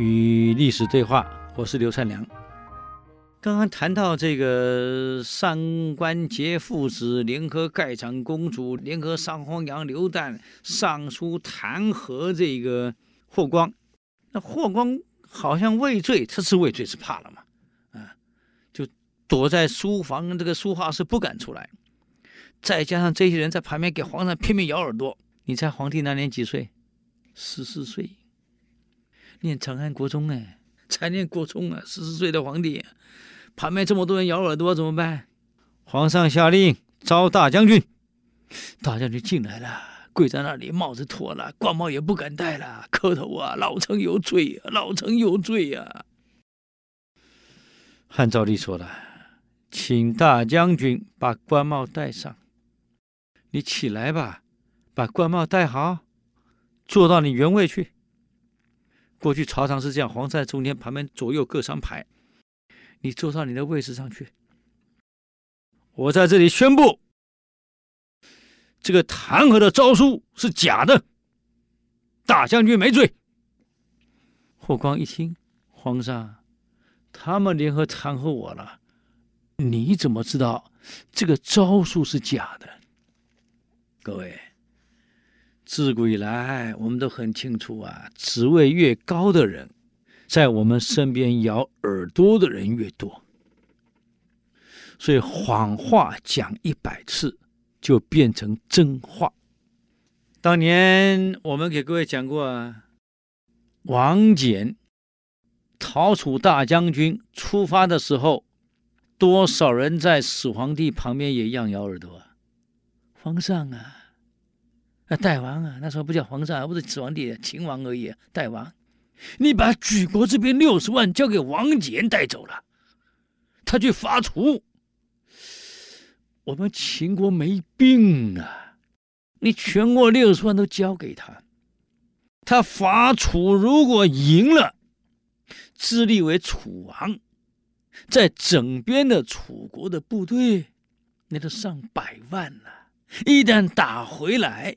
与历史对话，我是刘灿良。刚刚谈到这个上官桀父子联合盖长公主，联合上皇娘刘旦上书弹劾这个霍光，那霍光好像畏罪，他是畏罪是怕了嘛？啊，就躲在书房这个书画室不敢出来。再加上这些人在旁边给皇上拼命咬耳朵，你猜皇帝那年几岁？十四岁。念长安国中哎，才念国中啊，十四岁的皇帝，旁边这么多人咬耳朵怎么办？皇上下令招大将军，大将军进来了，跪在那里，帽子脱了，官帽也不敢戴了，磕头啊，老臣有罪啊，老臣有罪啊。汉昭帝说了，请大将军把官帽戴上，你起来吧，把官帽戴好，坐到你原位去。过去朝堂是这样，皇上在中间，旁边左右各三排，你坐到你的位置上去。我在这里宣布，这个弹劾的诏书是假的，大将军没罪。霍光一听，皇上，他们联合弹劾我了，你怎么知道这个诏书是假的？各位。自古以来，我们都很清楚啊，职位越高的人，在我们身边咬耳朵的人越多。所以谎话讲一百次，就变成真话。当年我们给各位讲过啊，王翦讨楚大将军出发的时候，多少人在始皇帝旁边也一样咬耳朵啊，皇上啊。那大王啊，那时候不叫皇上，不是始皇帝，秦王而已。大王，你把举国这边六十万交给王翦带走了，他去伐楚，我们秦国没兵啊！你全国六十万都交给他，他伐楚如果赢了，自立为楚王，在整边的楚国的部队，那都上百万了。一旦打回来，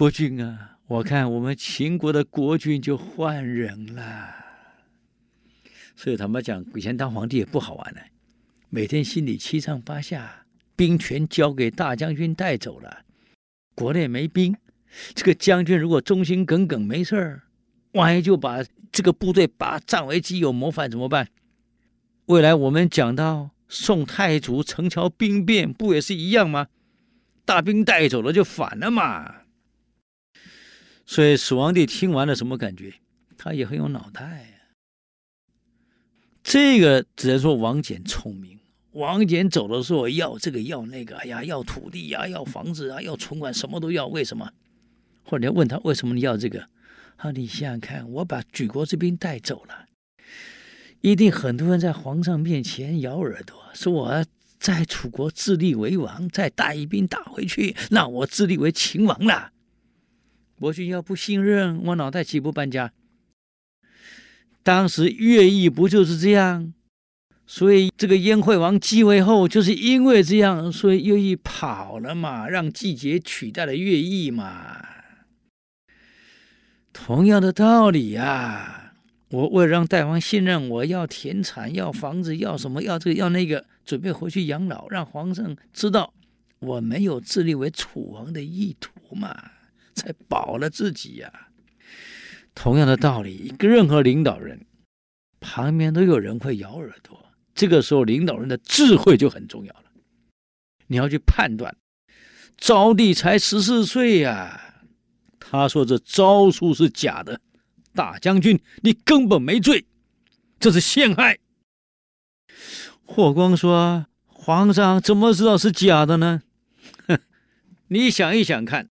国君啊，我看我们秦国的国君就换人了。所以他们讲，以前当皇帝也不好玩呢，每天心里七上八下，兵权交给大将军带走了，国内没兵，这个将军如果忠心耿耿没事儿，万一就把这个部队把占为己有谋反怎么办？未来我们讲到宋太祖陈桥兵变，不也是一样吗？大兵带走了就反了嘛。所以始皇帝听完了什么感觉？他也很有脑袋呀。这个只能说王翦聪明。王翦走的时候要这个要那个，哎呀，要土地呀，要房子啊，要存款，什么都要。为什么？或者问他为什么你要这个？啊，你想想看，我把举国之兵带走了，一定很多人在皇上面前咬耳朵，说我在楚国自立为王，再带一兵打回去，那我自立为秦王了。国君要不信任我，脑袋岂不搬家？当时乐毅不就是这样？所以这个燕惠王继位后，就是因为这样，所以乐毅跑了嘛，让季节取代了乐毅嘛。同样的道理呀、啊，我为了让大王信任我，要田产，要房子，要什么，要这个，要那个，准备回去养老，让皇上知道我没有自立为楚王的意图嘛。才保了自己呀、同样的道理，一个任何领导人旁边都有人会咬耳朵，这个时候领导人的智慧就很重要了。你要去判断，昭帝才十四岁呀，他说这招数是假的，大将军你根本没罪，这是陷害。霍光说：“皇上怎么知道是假的呢？哼，你想一想看。”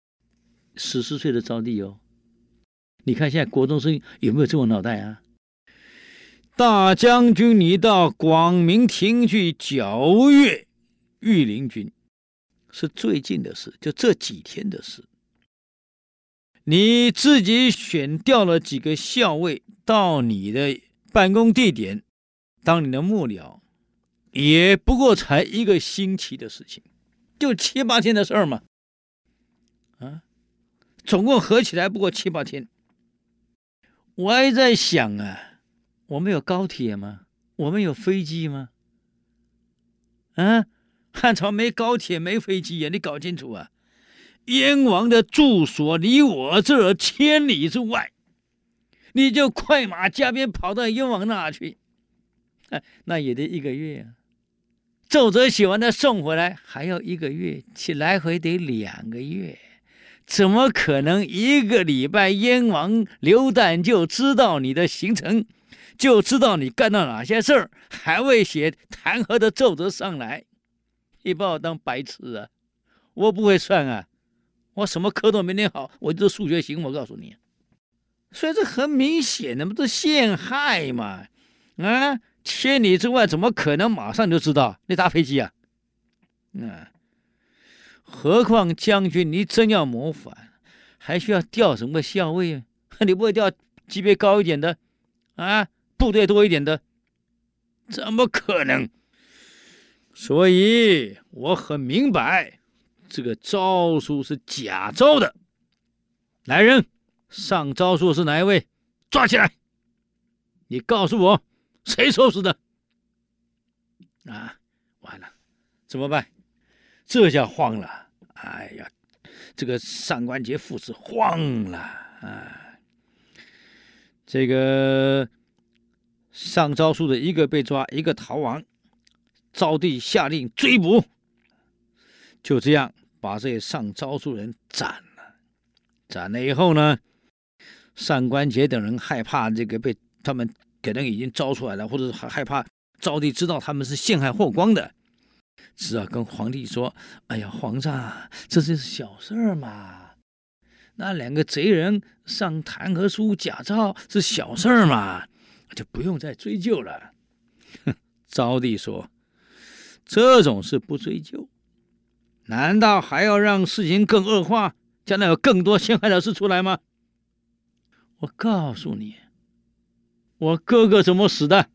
十四岁的招弟哦，你看现在国中生有没有这种脑袋啊？大将军，你到广明亭去皎月御林军，是最近的事，就这几天的事。你自己选调了几个校尉到你的办公地点当你的幕僚，也不过才一个星期的事情，就七八天的事儿嘛，总共合起来不过七八天，我还在想啊，我们有高铁吗？我们有飞机吗？啊，汉朝没高铁，没飞机呀，你搞清楚啊！燕王的住所离我这儿千里之外，你就快马加鞭跑到燕王那去，啊，那也得一个月啊。奏折写完再送回来还要一个月，其来回得两个月，怎么可能一个礼拜燕王刘旦就知道你的行程，就知道你干了哪些事儿，还未写弹劾的奏折上来？你把我当白痴啊！我不会算啊，我什么科都没念好，我就是数学行，我告诉你。所以这很明显的不是陷害嘛，啊！千里之外，怎么可能马上就知道？你搭飞机啊？嗯，何况将军，你真要谋反，还需要调什么校尉啊？你不会调级别高一点的啊？部队多一点的？怎么可能？所以我很明白，这个诏书是假诏的。来人，上诏书是哪一位？抓起来！你告诉我。谁收拾的？啊，完了，怎么办？这下慌了！哎呀，这个上官桀父子慌了啊！这个上诏书的一个被抓，一个逃亡，昭帝下令追捕，就这样把这些上诏书人斩了。斩了以后呢，上官桀等人害怕这个被他们。可能已经招出来了，或者害怕昭帝知道他们是陷害霍光的，只好跟皇帝说：“哎呀，皇上，这是小事儿嘛，那两个贼人上弹劾书假诏是小事儿嘛，就不用再追究了。”哼，昭帝说：“这种事不追究，难道还要让事情更恶化，将来有更多陷害的事出来吗？”我告诉你。我哥哥怎么死的？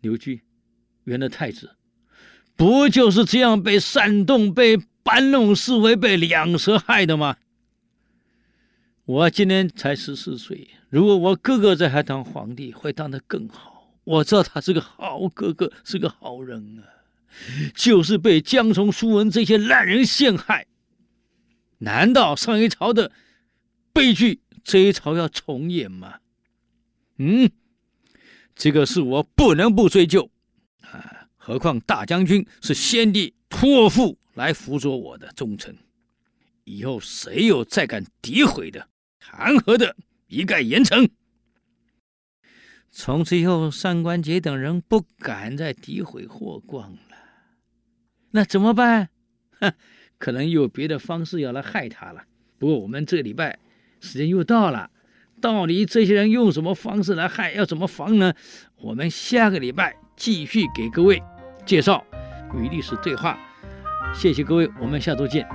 刘据，原来太子，不就是这样被煽动、被搬弄是非、被两舌害的吗？我今年才十四岁，如果我哥哥在还当皇帝，会当得更好。我知道他是个好哥哥，是个好人啊，就是被江充、苏文这些烂人陷害。难道上一朝的悲剧，这一朝要重演吗？嗯。这个事我不能不追究，何况大将军是先帝托付来辅佐我的忠臣，以后谁有再敢诋毁的、弹劾的，一概严惩。从此以后，上官桀等人不敢再诋毁霍光了。那怎么办？哼，可能有别的方式要来害他了。不过我们这个礼拜时间又到了。到底这些人用什么方式来害？要怎么防呢？我们下个礼拜继续给各位介绍与历史对话。谢谢各位，我们下周见。